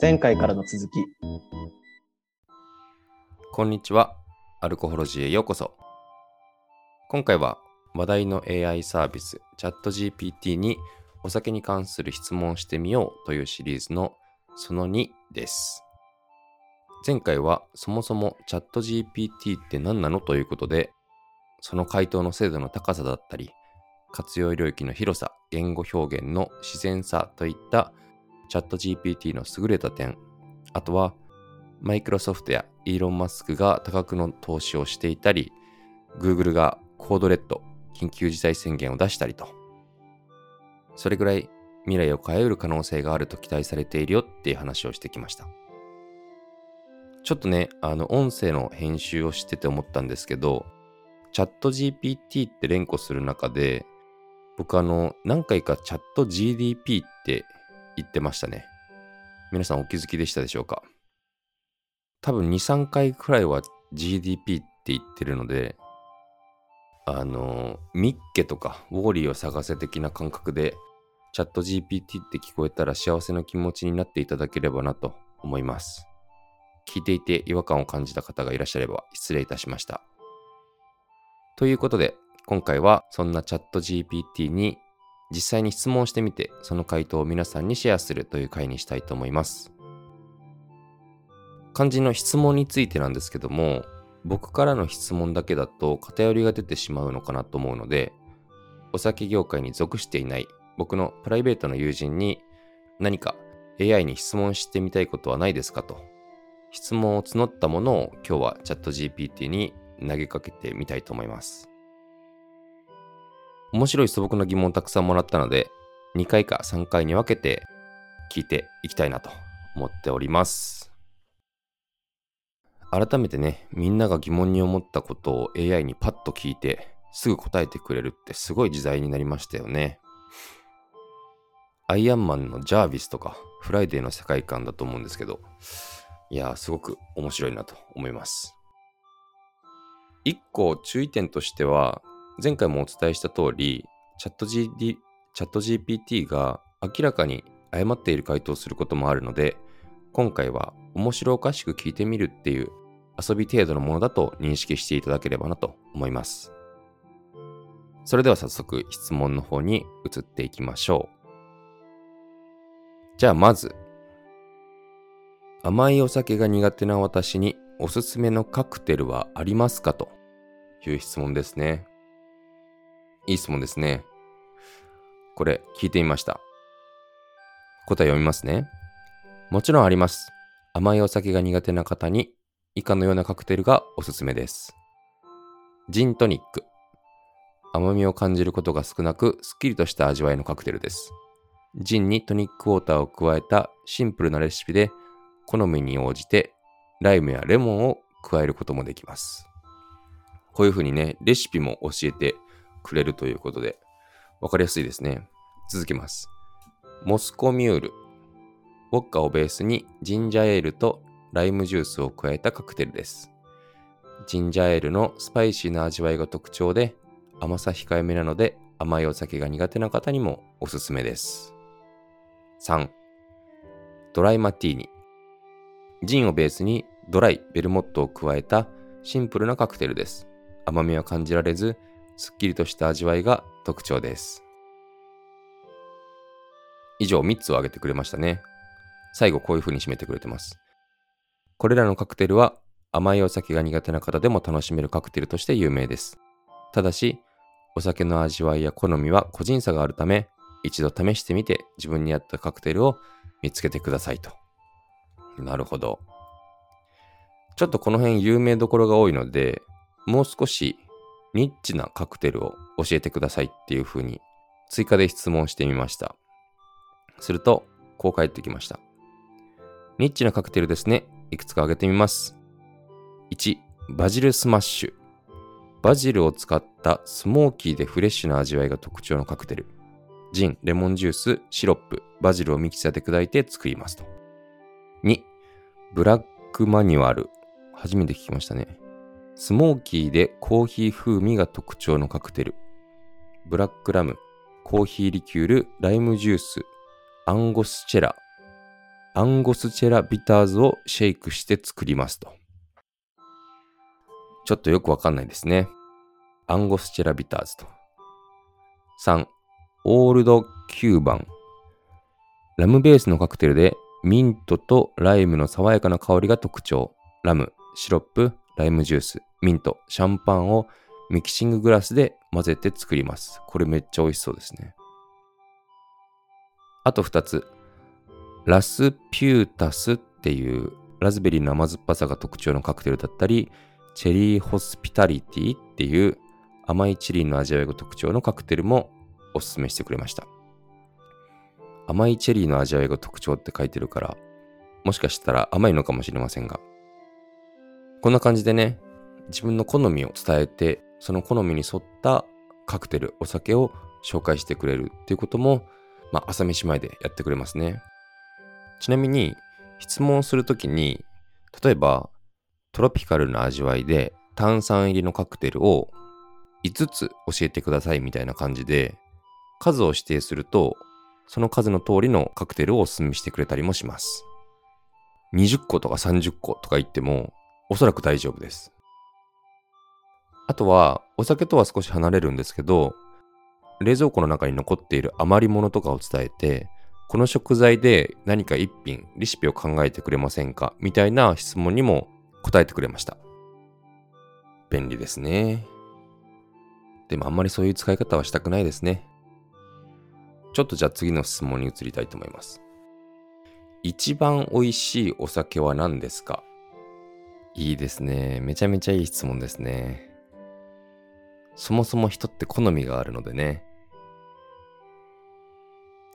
前回からの続き。こんにちは。アルコホロジーへようこそ。今回は話題の AI サービスチャット GPT にお酒に関する質問してみようというシリーズのその2です。前回はそもそもチャット GPT って何なのということで、その回答の精度の高さだったり、活用領域の広さ、言語表現の自然さといったチャット GPT の優れた点、あとはマイクロソフトやイーロン・マスクが多額の投資をしていたり、Google がコードレッド、緊急事態宣言を出したりと、それぐらい未来を変えうる可能性があると期待されているよっていう話をしてきました。ちょっとね、あの、音声の編集をしてて思ったんですけど、チャット GPT って連呼する中で、僕あの、何回かチャット GDP って言ってましたね。皆さんお気づきでしたでしょうか？多分2、3回くらいは GDP って言ってるので、あの、ミッケとかウォーリーを探せ的な感覚で、チャット GPT って聞こえたら幸せな気持ちになっていただければなと思います。聞いていて違和感を感じた方がいらっしゃれば失礼いたしました。ということで、今回はそんなチャット GPT に実際に質問してみて、その回答を皆さんにシェアするという回にしたいと思います。肝心の質問についてなんですけども、僕からの質問だけだと偏りが出てしまうのかなと思うので、お酒業界に属していない僕のプライベートの友人に何か AI に質問してみたいことはないですかと、質問を募ったものを今日はチャット GPT に投げかけてみたいと思います。面白い素朴な疑問をたくさんもらったので、2回か3回に分けて聞いていきたいなと思っております。改めてね、みんなが疑問に思ったことを AI にパッと聞いて、すぐ答えてくれるってすごい時代になりましたよね。アイアンマンのジャービスとか、フライデーの世界観だと思うんですけど、いや、すごく面白いなと思います。一個注意点としては、前回もお伝えした通り、チャット GD、 ChatGPT が明らかに誤っている回答をすることもあるので、今回は面白おかしく聞いてみるっていう遊び程度のものだと認識していただければなと思います。それでは早速質問の方に移っていきましょう。じゃあまず、甘いお酒が苦手な私におすすめのカクテルはありますかという質問ですね。いい質問ですね。これ聞いてみました。答え読みますね。もちろんあります。甘いお酒が苦手な方に以下のようなカクテルがおすすめです。ジントニック。甘みを感じることが少なく、すっきりとした味わいのカクテルです。ジンにトニックウォーターを加えたシンプルなレシピで、好みに応じてライムやレモンを加えることもできます。こういうふうにね、レシピも教えてくれるということで、わかりやすいですね。続けます。モスコミュール。ウォッカをベースにジンジャーエールとライムジュースを加えたカクテルです。ジンジャーエールのスパイシーな味わいが特徴で甘さ控えめなので甘いお酒が苦手な方にもおすすめです。3. ドライマティーニ。ジンをベースにドライ、ベルモットを加えたシンプルなカクテルです。甘みは感じられず、すっきりとした味わいが特徴です。以上3つを挙げてくれましたね。最後こういう風に締めてくれてます。これらのカクテルは甘いお酒が苦手な方でも楽しめるカクテルとして有名です。ただし、お酒の味わいや好みは個人差があるため、一度試してみて自分に合ったカクテルを見つけてくださいと。なるほど。ちょっとこの辺有名どころが多いので、もう少しニッチなカクテルを教えてくださいっていう風に追加で質問してみました。すると、こう返ってきました。ニッチなカクテルですね。いくつか挙げてみます。1、バジルスマッシュ。バジルを使ったスモーキーでフレッシュな味わいが特徴のカクテル。ジン、レモンジュース、シロップ、バジルをミキサーで砕いて作りますと。2、ブラックマニュアル。初めて聞きましたね。スモーキーでコーヒー風味が特徴のカクテル。ブラックラム、コーヒーリキュール、ライムジュース、アンゴスチェラ、アンゴスチェラビターズをシェイクして作りますと。ちょっとよくわかんないですね。アンゴスチェラビターズと。3、オールド9番。ラムベースのカクテルでミントとライムの爽やかな香りが特徴。ラム、シロップ、ライムジュース、ミント、シャンパンをミキシンググラスで混ぜて作ります。これめっちゃ美味しそうですね。あと2つ。ラスピュータスっていうラズベリーの甘酸っぱさが特徴のカクテルだったり、チェリーホスピタリティっていう甘いチリの味わいが特徴のカクテルもおすすめしてくれました。甘いチェリーの味わいが特徴って書いてるから、もしかしたら甘いのかもしれませんが。こんな感じでね、自分の好みを伝えて、その好みに沿ったカクテル、お酒を紹介してくれるっていうことも、まあ、朝飯前でやってくれますね。ちなみに、質問するときに、例えば、トロピカルな味わいで炭酸入りのカクテルを5つ教えてくださいみたいな感じで、数を指定すると、その数の通りのカクテルをお勧めしてくれたりもします。20個とか30個とか言っても、おそらく大丈夫です。あとは、お酒とは少し離れるんですけど、冷蔵庫の中に残っている余り物とかを伝えて、この食材で何か一品、レシピを考えてくれませんかみたいな質問にも答えてくれました。便利ですね。でもあんまりそういう使い方はしたくないですね。ちょっとじゃあ次の質問に移りたいと思います。一番美味しいお酒は何ですか？いいですね。めちゃめちゃいい質問ですね。そもそも人って好みがあるのでね。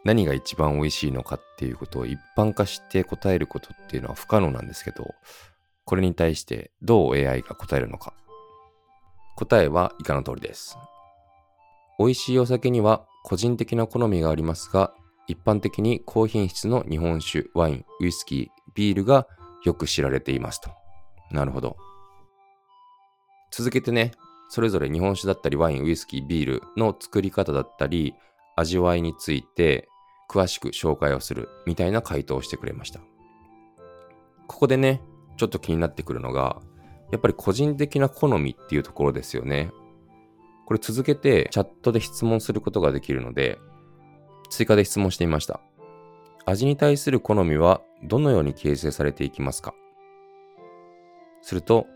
何が一番美味しいのかっていうことを一般化して答えることっていうのは不可能なんですけど、これに対してどう AI が答えるのか。答えは以下の通りです。美味しいお酒には個人的な好みがありますが、一般的に高品質の日本酒、ワイン、ウイスキー、ビールがよく知られていますと。なるほど。続けてね、それぞれ日本酒だったりワイン、ウイスキー、ビールの作り方だったり、味わいについて詳しく紹介をするみたいな回答をしてくれました。ここでね、ちょっと気になってくるのが、やっぱり個人的な好みっていうところですよね。これ続けてチャットで質問することができるので、追加で質問してみました。味に対する好みはどのように形成されていきますか？すると、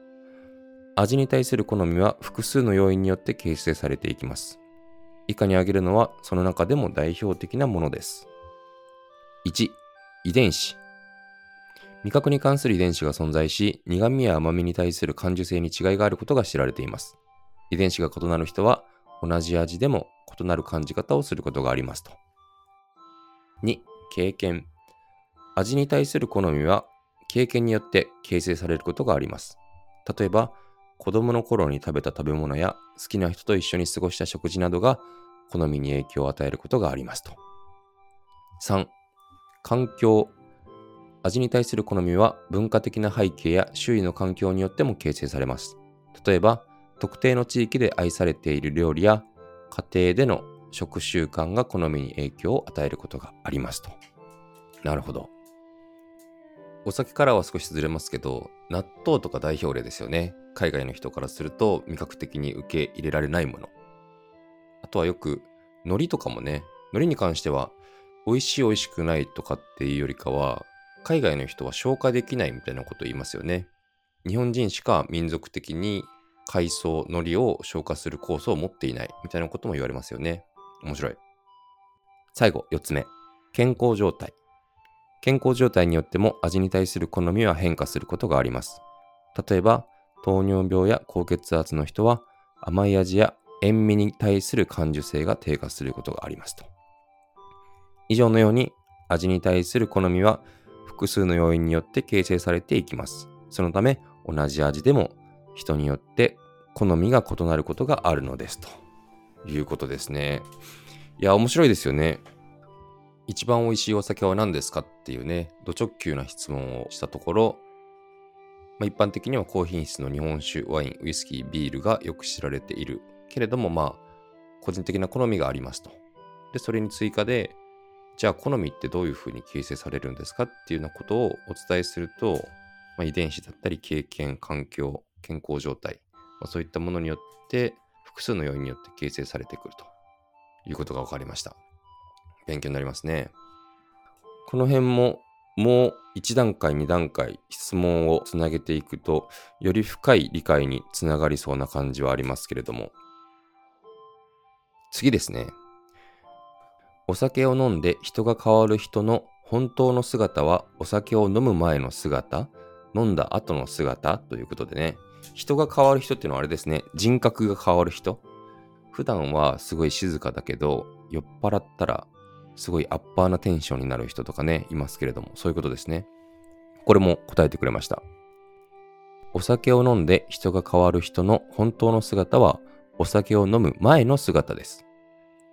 味に対する好みは複数の要因によって形成されていきます。以下に挙げるのはその中でも代表的なものです。1、遺伝子。味覚に関する遺伝子が存在し、苦味や甘みに対する感受性に違いがあることが知られています。遺伝子が異なる人は、同じ味でも異なる感じ方をすることがありますと。2、経験。味に対する好みは、経験によって形成されることがあります。例えば、子供の頃に食べた食べ物や好きな人と一緒に過ごした食事などが好みに影響を与えることがありますと。3、環境。味に対する好みは文化的な背景や周囲の環境によっても形成されます。例えば、特定の地域で愛されている料理や家庭での食習慣が好みに影響を与えることがありますと。なるほど。お酒からは少しずれますけど、納豆とか代表例ですよね。海外の人からすると味覚的に受け入れられないもの。あとはよく、海苔とかもね、海苔に関しては、美味しい美味しくないとかっていうよりかは、海外の人は消化できないみたいなこと言いますよね。日本人しか民族的に海藻、海苔を消化する酵素を持っていないみたいなことも言われますよね。面白い。最後、4つ目。健康状態。健康状態によっても味に対する好みは変化することがあります。例えば、糖尿病や高血圧の人は甘い味や塩味に対する感受性が低下することがありますと。以上のように味に対する好みは複数の要因によって形成されていきます。そのため、同じ味でも人によって好みが異なることがあるのですということですね。いや、面白いですよね。一番美味しいお酒は何ですかっていうね、ド直球な質問をしたところ、まあ、一般的には高品質の日本酒、ワイン、ウイスキー、ビールがよく知られている。けれども、まあ、個人的な好みがありますと。で、それに追加で、じゃあ好みってどういうふうに形成されるんですかっていうようなことをお伝えすると、まあ、遺伝子だったり経験、環境、健康状態、まあ、そういったものによって複数の要因によって形成されてくるということが分かりました。勉強になりますね。この辺ももう1段階2段階質問をつなげていくとより深い理解につながりそうな感じはありますけれども。次ですね。お酒を飲んで人が変わる人の本当の姿はお酒を飲む前の姿飲んだ後の姿ということでね。人が変わる人っていうのはあれですね。人格が変わる人。普段はすごい静かだけど酔っ払ったらすごいアッパーなテンションになる人とかねいますけれどもそういうことですねこれも答えてくれましたお酒を飲んで人が変わる人の本当の姿はお酒を飲む前の姿です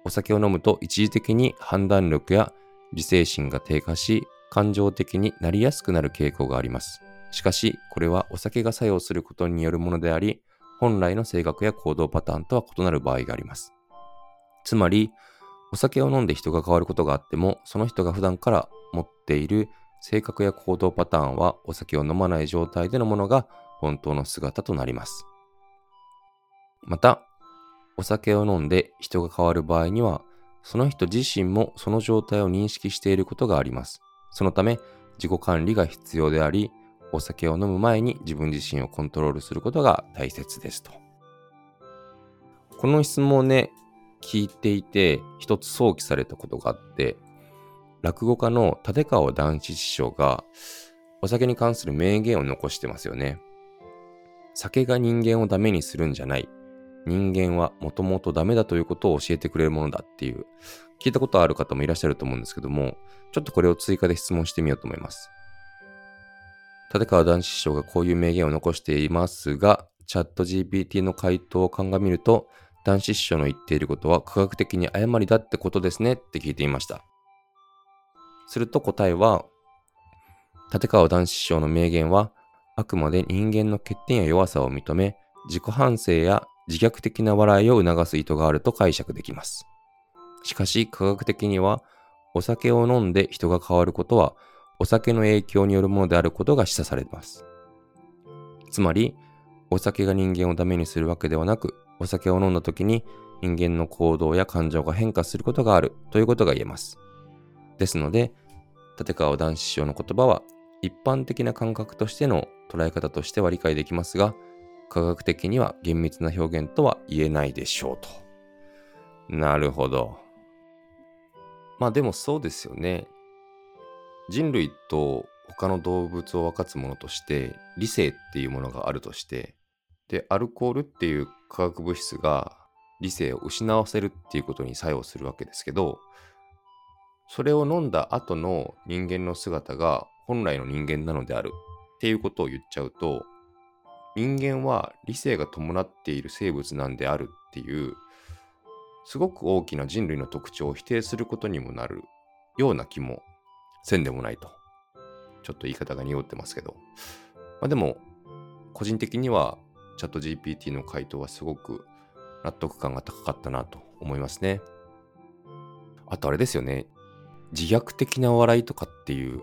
お酒を飲むと一時的に判断力や自制心が低下し、感情的になりやすくなる傾向があります。しかし、これはお酒が作用することによるものであり、本来の性格や行動パターンとは異なる場合があります。つまり、お酒を飲んで人が変わることがあっても、その人が普段から持っている性格や行動パターンはお酒を飲まない状態でのものが本当の姿となります。また、お酒を飲んで人が変わる場合には、その人自身もその状態を認識していることがあります。そのため、自己管理が必要であり、お酒を飲む前に自分自身をコントロールすることが大切ですと。この質問ね、聞いていて、一つ想起されたことがあって、落語家の立川談志師匠が、お酒に関する名言を残してますよね。酒が人間をダメにするんじゃない。人間はもともとダメだということを教えてくれるものだっていう、聞いたことある方もいらっしゃると思うんですけども、ちょっとこれを追加で質問してみようと思います。立川談志師匠がこういう名言を残していますが、チャット GPT の回答を鑑みると、男子師匠の言っていることは科学的に誤りだってことですねって聞いていました。すると答えは、立川談志師匠の名言は、あくまで人間の欠点や弱さを認め、自己反省や自虐的な笑いを促す意図があると解釈できます。しかし科学的にはお酒を飲んで人が変わることはお酒の影響によるものであることが示唆されます。つまりお酒が人間をダメにするわけではなくお酒を飲んだ時に人間の行動や感情が変化することがあるということが言えます。ですので立川談志師匠の言葉は一般的な感覚としての捉え方としては理解できますが科学的には厳密な表現とは言えないでしょうと。なるほど。まあでもそうですよね。人類と他の動物を分かつものとして理性っていうものがあるとしてでアルコールっていう化学物質が理性を失わせるっていうことに作用するわけですけどそれを飲んだ後の人間の姿が本来の人間なのであるっていうことを言っちゃうと人間は理性が伴っている生物なんであるっていうすごく大きな人類の特徴を否定することにもなるような気もせんでもないと。ちょっと言い方が濁ってますけど。まあ、でも、個人的にはチャット GPT の回答はすごく納得感が高かったなと思いますね。あとあれですよね。自虐的な笑いとかっていう、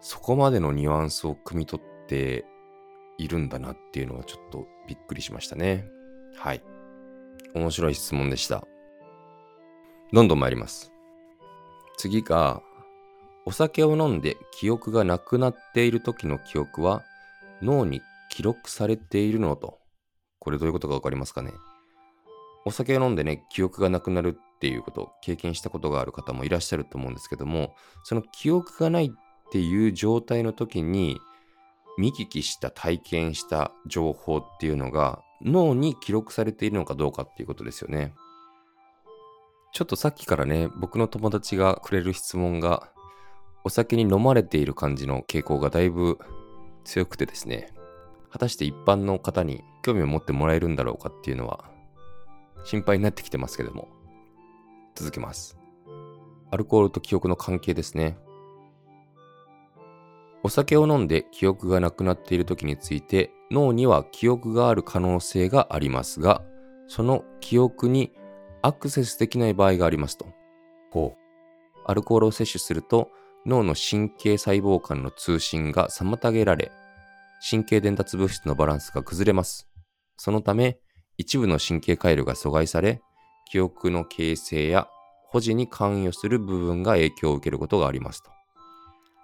そこまでのニュアンスを汲み取っているんだなっていうのはちょっとびっくりしましたね。はい。面白い質問でした。どんどん参ります。次が、お酒を飲んで記憶がなくなっている時の記憶は脳に記録されているのと。これどういうことかわかりますかね？お酒を飲んでね、記憶がなくなるっていうこと、経験したことがある方もいらっしゃると思うんですけども、その記憶がないっていう状態の時に、見聞きした体験した情報っていうのが脳に記録されているのかどうかっていうことですよね。ちょっとさっきからね、僕の友達がくれる質問が、お酒に飲まれている感じの傾向がだいぶ強くてですね、果たして一般の方に興味を持ってもらえるんだろうかっていうのは心配になってきてますけども、続けます。アルコールと記憶の関係ですね。お酒を飲んで記憶がなくなっている時について脳には記憶がある可能性がありますが、その記憶にアクセスできない場合がありますと。ほう。アルコールを摂取すると脳の神経細胞間の通信が妨げられ、神経伝達物質のバランスが崩れます。そのため、一部の神経回路が阻害され、記憶の形成や保持に関与する部分が影響を受けることがありますと。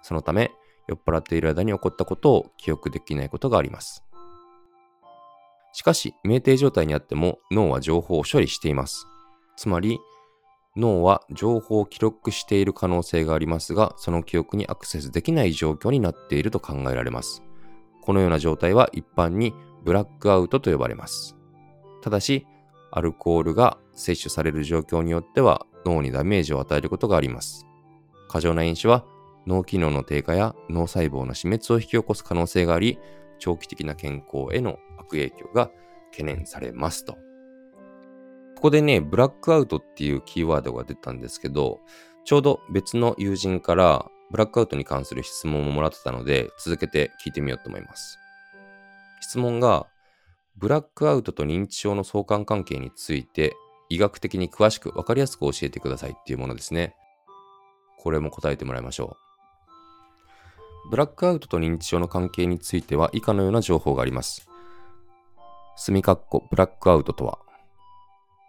そのため、酔っ払っている間に起こったことを記憶できないことがあります。しかし、酩酊状態にあっても脳は情報を処理しています。つまり、脳は情報を記録している可能性がありますが、その記憶にアクセスできない状況になっていると考えられます。このような状態は一般にブラックアウトと呼ばれます。ただし、アルコールが摂取される状況によっては脳にダメージを与えることがあります。過剰な飲酒は脳機能の低下や脳細胞の死滅を引き起こす可能性があり、長期的な健康への悪影響が懸念されますと。ここでね、ブラックアウトっていうキーワードが出たんですけど、ちょうど別の友人からブラックアウトに関する質問をもらってたので、続けて聞いてみようと思います。質問が、ブラックアウトと認知症の相関関係について、医学的に詳しく分かりやすく教えてくださいっていうものですね。これも答えてもらいましょう。ブラックアウトと認知症の関係については以下のような情報があります。墨括弧ブラックアウトとは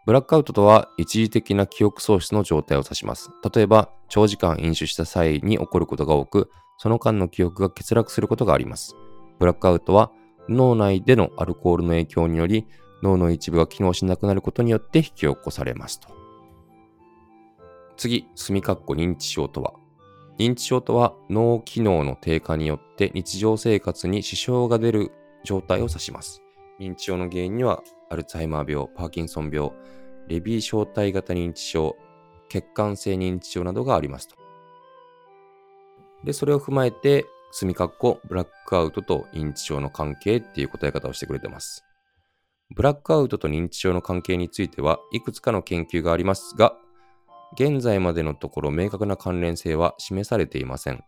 ブラックアウトとは一時的な記憶喪失の状態を指します。例えば、長時間飲酒した際に起こることが多く、その間の記憶が欠落することがあります。ブラックアウトは脳内でのアルコールの影響により、脳の一部が機能しなくなることによって引き起こされますと。次、墨括弧認知症とは認知症とは脳機能の低下によって日常生活に支障が出る状態を指します。認知症の原因にはアルツハイマー病、パーキンソン病、レビー小体型認知症、血管性認知症などがありますと。で、それを踏まえて、墨括弧ブラックアウトと認知症の関係っていう答え方をしてくれてます。ブラックアウトと認知症の関係についてはいくつかの研究がありますが、現在までのところ明確な関連性は示されていません。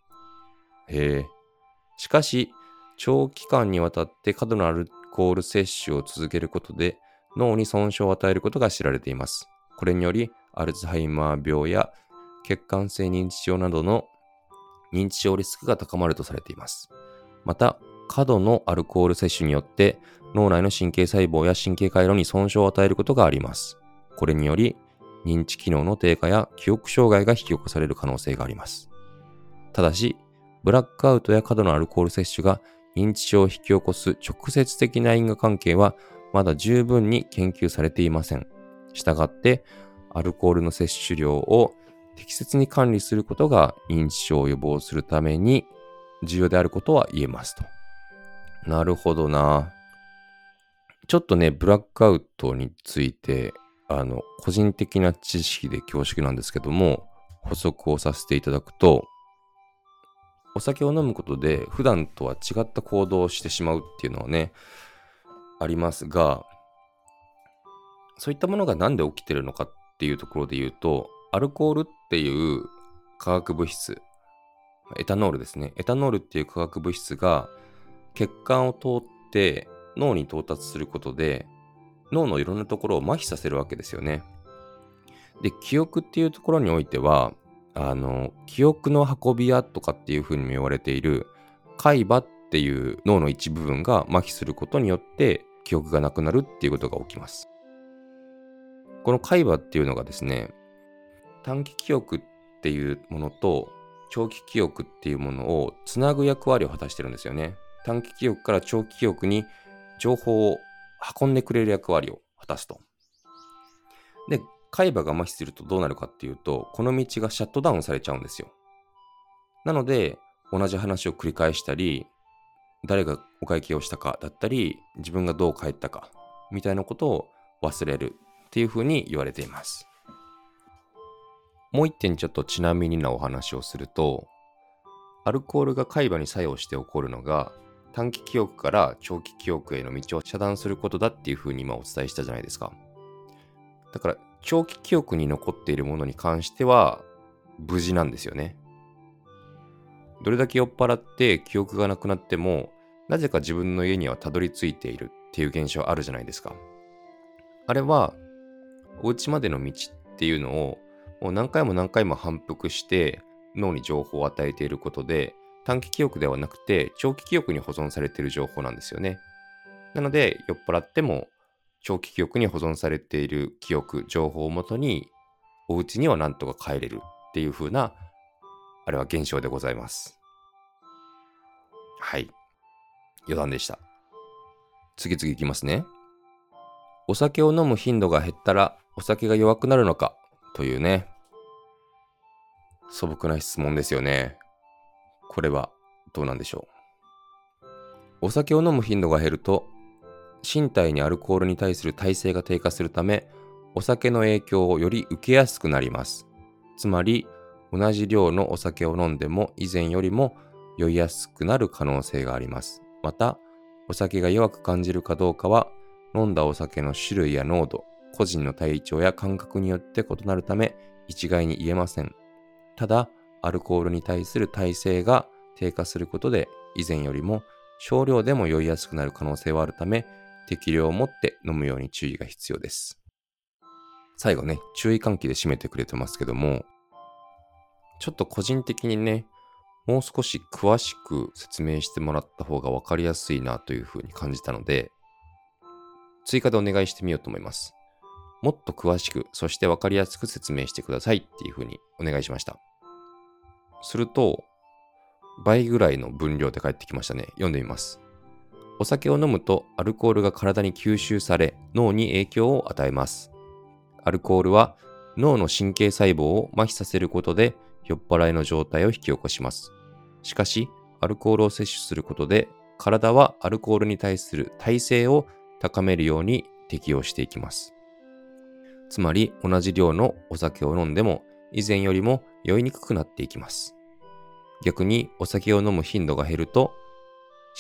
へえ。しかし、長期間にわたって過度なアルコール摂取を続けることで、脳に損傷を与えることが知られています。これにより、アルツハイマー病や血管性認知症などの認知症リスクが高まるとされています。また、過度のアルコール摂取によって脳内の神経細胞や神経回路に損傷を与えることがあります。これにより、認知機能の低下や記憶障害が引き起こされる可能性があります。ただし、ブラックアウトや過度のアルコール摂取が認知症を引き起こす直接的な因果関係はまだ十分に研究されていません。したがって、アルコールの摂取量を適切に管理することが認知症を予防するために重要であることは言えますと。なるほどな。ちょっとね、ブラックアウトについて、あの、個人的な知識で恐縮なんですけども、補足をさせていただくと、お酒を飲むことで普段とは違った行動をしてしまうっていうのはね、ありますが、そういったものが何で起きてるのかっていうところで言うと、アルコールっていう化学物質、エタノールですね。エタノールっていう化学物質が血管を通って脳に到達することで、脳のいろんなところを麻痺させるわけですよね。で、記憶っていうところにおいては、あの、記憶の運び屋とかっていうふうにも言われている海馬っていう脳の一部分が麻痺することによって記憶がなくなるっていうことが起きます。この海馬っていうのがですね、短期記憶っていうものと長期記憶っていうものをつなぐ役割を果たしてるんですよね。短期記憶から長期記憶に情報を運んでくれる役割を果たすと。で、海馬が麻痺するとどうなるかっていうと、この道がシャットダウンされちゃうんですよ。なので、同じ話を繰り返したり、誰がお会計をしたかだったり、自分がどう帰ったか、みたいなことを忘れるっていうふうに言われています。もう一点ちょっとちなみになお話をすると、アルコールが海馬に作用して起こるのが、短期記憶から長期記憶への道を遮断することだっていうふうに今お伝えしたじゃないですか。だから、長期記憶に残っているものに関しては、無事なんですよね。どれだけ酔っ払って記憶がなくなっても、なぜか自分の家にはたどり着いているっていう現象あるじゃないですか。あれは、お家までの道っていうのをを何回も何回も反復して脳に情報を与えていることで短期記憶ではなくて長期記憶に保存されている情報なんですよね。なので酔っ払っても長期記憶に保存されている記憶、情報をもとにお家にはなんとか帰れるっていう風なあれは現象でございます。はい。余談でした。次々いきますね。お酒を飲む頻度が減ったらお酒が弱くなるのか？というね。素朴な質問ですよね。これはどうなんでしょう。お酒を飲む頻度が減ると身体にアルコールに対する耐性が低下するためお酒の影響をより受けやすくなります。つまり同じ量のお酒を飲んでも以前よりも酔いやすくなる可能性があります。また、お酒が弱く感じるかどうかは、飲んだお酒の種類や濃度、個人の体調や感覚によって異なるため、一概に言えません。ただ、アルコールに対する耐性が低下することで、以前よりも少量でも酔いやすくなる可能性はあるため、適量を持って飲むように注意が必要です。最後ね、注意喚起で締めてくれてますけども、ちょっと個人的にね、もう少し詳しく説明してもらった方が分かりやすいなというふうに感じたので、追加でお願いしてみようと思います。もっと詳しく、そして分かりやすく説明してくださいっていうふうにお願いしました。すると、倍ぐらいの分量で返ってきましたね。読んでみます。お酒を飲むとアルコールが体に吸収され脳に影響を与えます。アルコールは脳の神経細胞を麻痺させることで酔っ払いの状態を引き起こします。しかし、アルコールを摂取することで、体はアルコールに対する耐性を高めるように適応していきます。つまり、同じ量のお酒を飲んでも、以前よりも酔いにくくなっていきます。逆に、お酒を飲む頻度が減ると、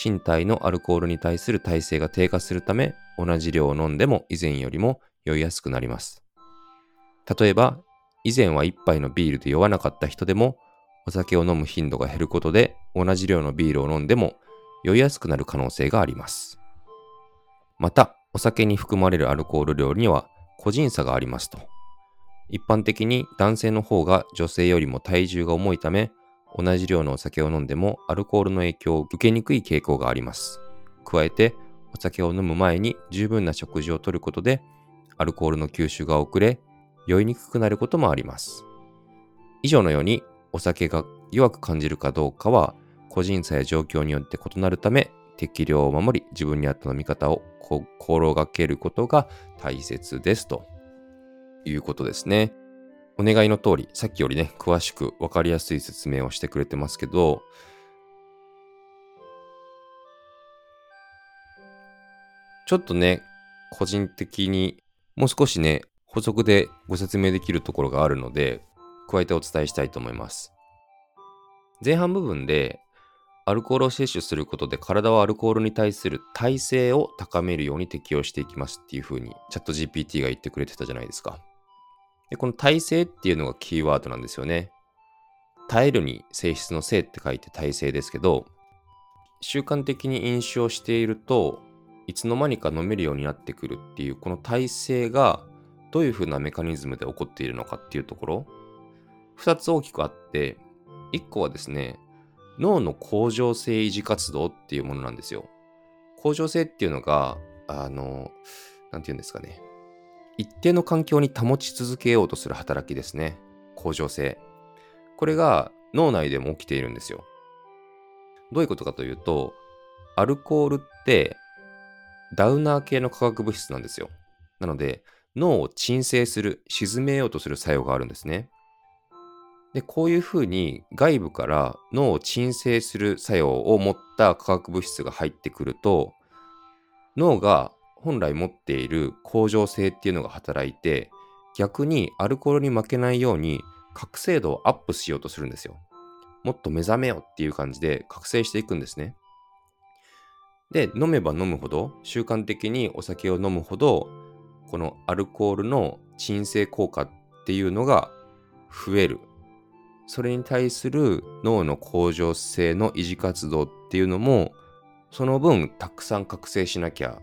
身体のアルコールに対する耐性が低下するため、同じ量を飲んでも以前よりも酔いやすくなります。例えば、以前は1杯のビールで酔わなかった人でも、お酒を飲む頻度が減ることで、同じ量のビールを飲んでも酔いやすくなる可能性があります。また、お酒に含まれるアルコール量には個人差がありますと。一般的に男性の方が女性よりも体重が重いため、同じ量のお酒を飲んでもアルコールの影響を受けにくい傾向があります。加えて、お酒を飲む前に十分な食事をとることで、アルコールの吸収が遅れ、酔いにくくなることもあります。以上のようにお酒が弱く感じるかどうかは個人差や状況によって異なるため適量を守り自分に合った飲み方を心がけることが大切ですということですね。お願いの通り、さっきよりね、詳しくわかりやすい説明をしてくれてますけど、ちょっとね、個人的にもう少しね、補足でご説明できるところがあるので、加えてお伝えしたいと思います。前半部分で、アルコールを摂取することで体はアルコールに対する耐性を高めるように適応していきますっていう風にチャット GPT が言ってくれてたじゃないですか。で、この耐性っていうのがキーワードなんですよね。耐えるに性質の性って書いて耐性ですけど、習慣的に飲酒をしているといつの間にか飲めるようになってくるっていうこの耐性がどういうふうなメカニズムで起こっているのかっていうところ、2つ大きくあって、1個はですね、脳の恒常性維持活動っていうものなんですよ。恒常性っていうのが、あの、なんて言うんですかね。一定の環境に保ち続けようとする働きですね。恒常性。これが脳内でも起きているんですよ。どういうことかというと、アルコールってダウナー系の化学物質なんですよ。なので、脳を鎮静する、沈めようとする作用があるんですね。で、こういうふうに外部から脳を鎮静する作用を持った化学物質が入ってくると、脳が本来持っている恒常性っていうのが働いて、逆にアルコールに負けないように覚醒度をアップしようとするんですよ。もっと目覚めよっていう感じで覚醒していくんですね。で、飲めば飲むほど、習慣的にお酒を飲むほど、このアルコールの鎮静効果っていうのが増える。それに対する脳の向上性の維持活動っていうのも、その分たくさん覚醒しなきゃ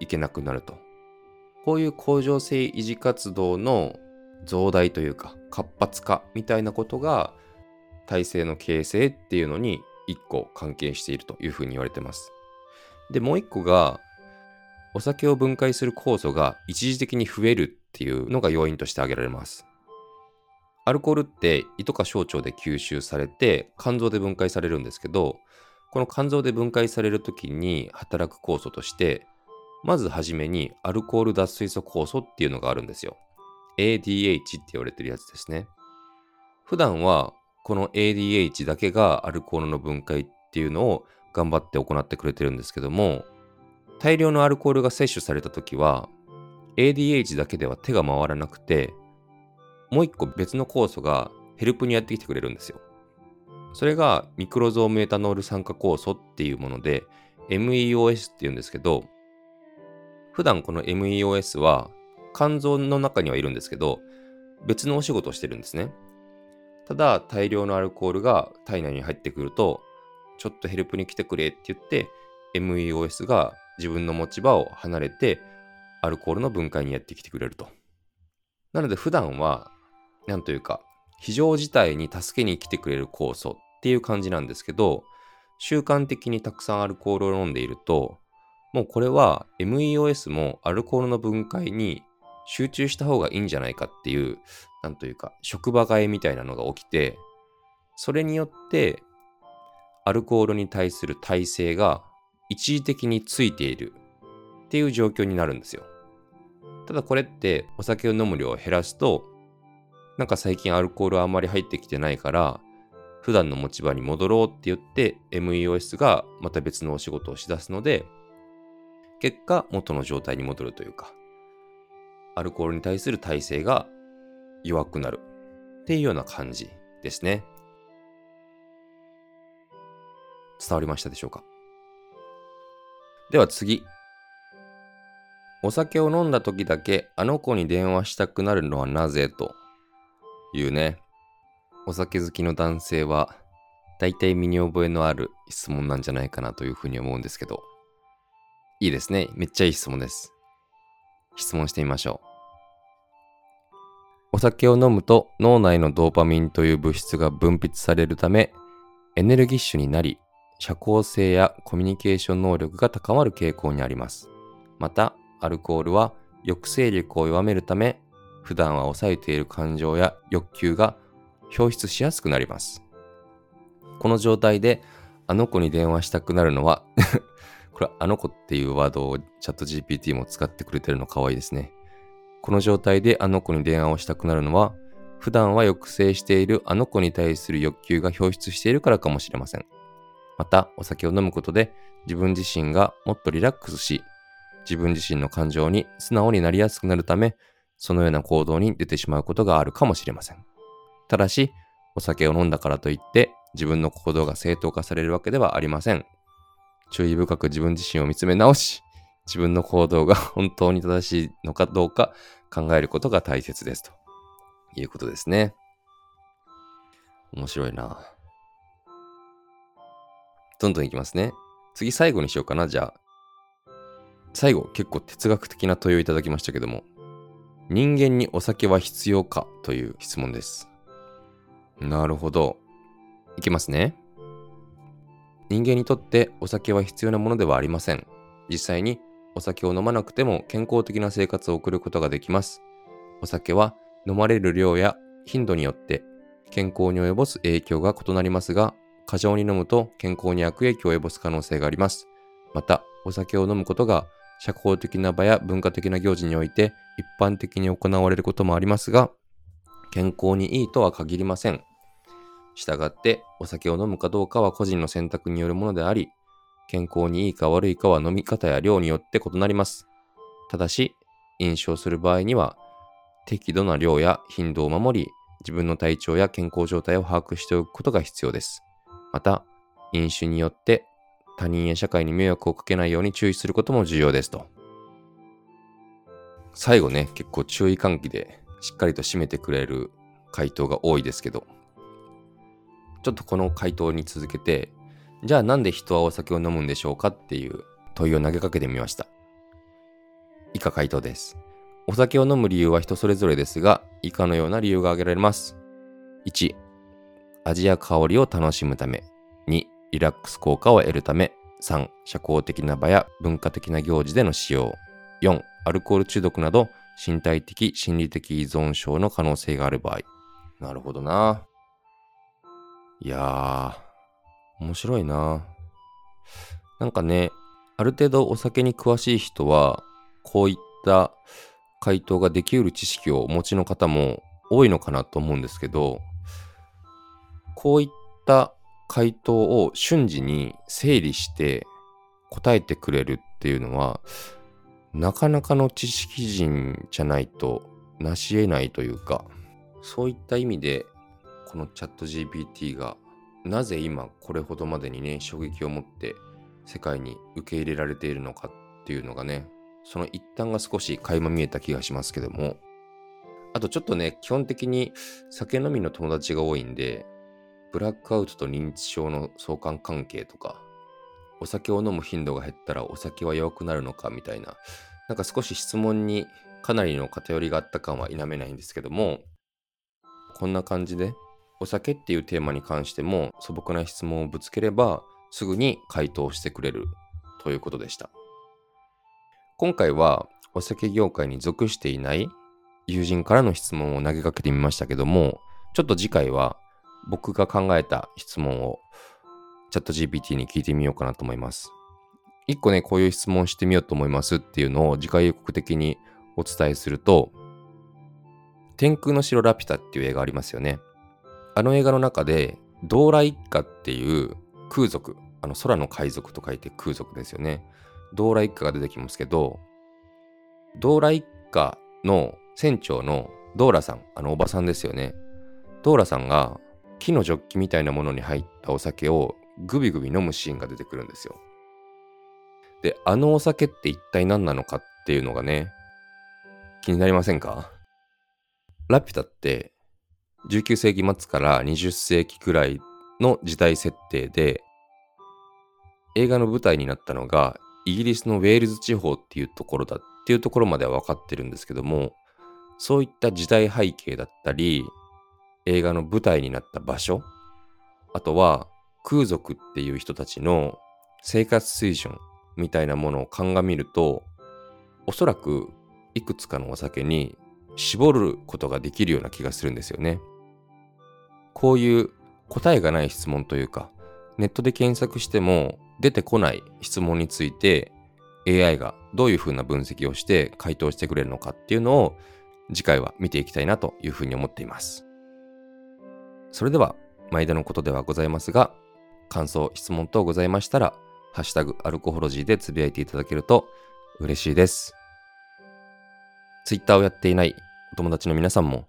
いけなくなると。こういう向上性維持活動の増大というか活発化みたいなことが体制の形成っていうのに一個関係しているというふうに言われてます。で、もう一個がお酒を分解する酵素が一時的に増えるっていうのが要因として挙げられます。アルコールって胃とか小腸で吸収されて肝臓で分解されるんですけど、この肝臓で分解される時に働く酵素として、まずはじめにアルコール脱水素酵素っていうのがあるんですよ。ADH って言われてるやつですね。普段はこの ADH だけがアルコールの分解っていうのを頑張って行ってくれてるんですけども、大量のアルコールが摂取された時は ADH だけでは手が回らなくて、もう一個別の酵素がヘルプにやってきてくれるんですよ。それがミクロゾームエタノール酸化酵素っていうもので MEOS っていうんですけど、普段この MEOS は肝臓の中にはいるんですけど、別のお仕事をしてるんですね。ただ、大量のアルコールが体内に入ってくると、ちょっとヘルプに来てくれって言って、MEOS が自分の持ち場を離れて、アルコールの分解にやってきてくれると。なので、普段は、なんというか、非常事態に助けに来てくれる酵素っていう感じなんですけど、習慣的にたくさんアルコールを飲んでいると、もうこれは MEOS もアルコールの分解に集中した方がいいんじゃないかっていう、なんというか、職場替えみたいなのが起きて、それによって、アルコールに対する耐性が一時的についているっていう状況になるんですよ。ただこれってお酒を飲む量を減らすと、なんか最近アルコールあんまり入ってきてないから、普段の持ち場に戻ろうって言って MEOS がまた別のお仕事をしだすので、結果元の状態に戻るというか、アルコールに対する耐性が弱くなるっていうような感じですね。伝わりましたでしょうか？では次。お酒を飲んだ時だけあの子に電話したくなるのはなぜというね。お酒好きの男性は大体身に覚えのある質問なんじゃないかなというふうに思うんですけど。いいですね。めっちゃいい質問です。質問してみましょう。お酒を飲むと脳内のドーパミンという物質が分泌されるため、エネルギッシュになり、社交性やコミュニケーション能力が高まる傾向にあります。また、アルコールは抑制力を弱めるため、普段は抑えている感情や欲求が表出しやすくなります。この状態で、あの子に電話したくなるのはこれ、あの子っていうワードをチャット GPT も使ってくれてるの可愛いですね。この状態であの子に電話をしたくなるのは、普段は抑制しているあの子に対する欲求が表出しているからかもしれません。また、お酒を飲むことで自分自身がもっとリラックスし、自分自身の感情に素直になりやすくなるため、そのような行動に出てしまうことがあるかもしれません。ただし、お酒を飲んだからといって自分の行動が正当化されるわけではありません。注意深く自分自身を見つめ直し、自分の行動が 本当に正しいのかどうか考えることが大切ですということですね。面白いな。どんどんいきますね。次最後にしようかな、じゃあ。最後、結構哲学的な問いをいただきましたけども、人間にお酒は必要かという質問です。なるほど。いきますね。人間にとってお酒は必要なものではありません。実際にお酒を飲まなくても健康的な生活を送ることができます。お酒は飲まれる量や頻度によって健康に及ぼす影響が異なりますが、過剰に飲むと健康に悪影響を及ぼす可能性があります。また、お酒を飲むことが社交的な場や文化的な行事において一般的に行われることもありますが、健康にいいとは限りません。したがって、お酒を飲むかどうかは個人の選択によるものであり、健康にいいか悪いかは飲み方や量によって異なります。ただし、飲酒をする場合には、適度な量や頻度を守り、自分の体調や健康状態を把握しておくことが必要です。また、飲酒によって他人や社会に迷惑をかけないように注意することも重要ですと。最後ね、結構注意喚起でしっかりと締めてくれる回答が多いですけど、ちょっとこの回答に続けて、じゃあなんで人はお酒を飲むんでしょうかっていう問いを投げかけてみました。以下回答です。お酒を飲む理由は人それぞれですが、以下のような理由が挙げられます。1、味や香りを楽しむため。2、リラックス効果を得るため。3、社交的な場や文化的な行事での使用。4、アルコール中毒など身体的、心理的依存症の可能性がある場合。なるほどな。いやー、面白いな。なんかね、ある程度お酒に詳しい人は、こういった回答ができうる知識をお持ちの方も多いのかなと思うんですけど、こういった回答を瞬時に整理して答えてくれるっていうのは、なかなかの知識人じゃないと成し得ないというか、そういった意味で、このチャット GPT がなぜ今これほどまでにね、衝撃を持って世界に受け入れられているのかっていうのがね、その一端が少し垣間見えた気がしますけども、あとちょっとね、基本的に酒飲みの友達が多いんで、ブラックアウトと認知症の相関関係とか、お酒を飲む頻度が減ったらお酒は弱くなるのかみたいな、なんか少し質問にかなりの偏りがあった感は否めないんですけども、こんな感じで、お酒っていうテーマに関しても素朴な質問をぶつければ、すぐに回答してくれるということでした。今回はお酒業界に属していない友人からの質問を投げかけてみましたけども、ちょっと次回は僕が考えた質問をチャット GPT に聞いてみようかなと思います。一個ね、こういう質問してみようと思いますっていうのを次回予告的にお伝えすると、天空の城ラピュタっていう映画ありますよね。あの映画の中で、ドーラ一家っていう空族、あの空の海賊と書いて空族ですよね。ドーラ一家が出てきますけど、ドーラ一家の船長のドーラさん、あのおばさんですよね。ドーラさんが木のジョッキみたいなものに入ったお酒をグビグビ飲むシーンが出てくるんですよ。で、あのお酒って一体何なのかっていうのがね、気になりませんか？ラピュタって19世紀末から20世紀くらいの時代設定で、映画の舞台になったのがイギリスのウェールズ地方っていうところだっていうところまでは分かってるんですけども、そういった時代背景だったり、映画の舞台になった場所、あとは空族っていう人たちの生活水準みたいなものを鑑みると、おそらくいくつかのお酒に絞ることができるような気がするんですよね。こういう答えがない質問というか、ネットで検索しても出てこない質問について AI がどういうふうな分析をして回答してくれるのかっていうのを次回は見ていきたいなというふうに思っています。それでは、毎度のことではございますが、感想、質問等ございましたら、ハッシュタグアルコホロジーでつぶやいていただけると嬉しいです。Twitter をやっていないお友達の皆さんも、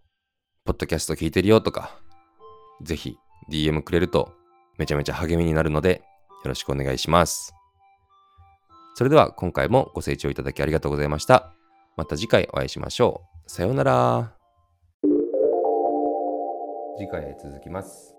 ポッドキャスト聞いてるよとか、ぜひ DM くれるとめちゃめちゃ励みになるので、よろしくお願いします。それでは今回もご清聴いただきありがとうございました。また次回お会いしましょう。さようなら。次回へ続きます。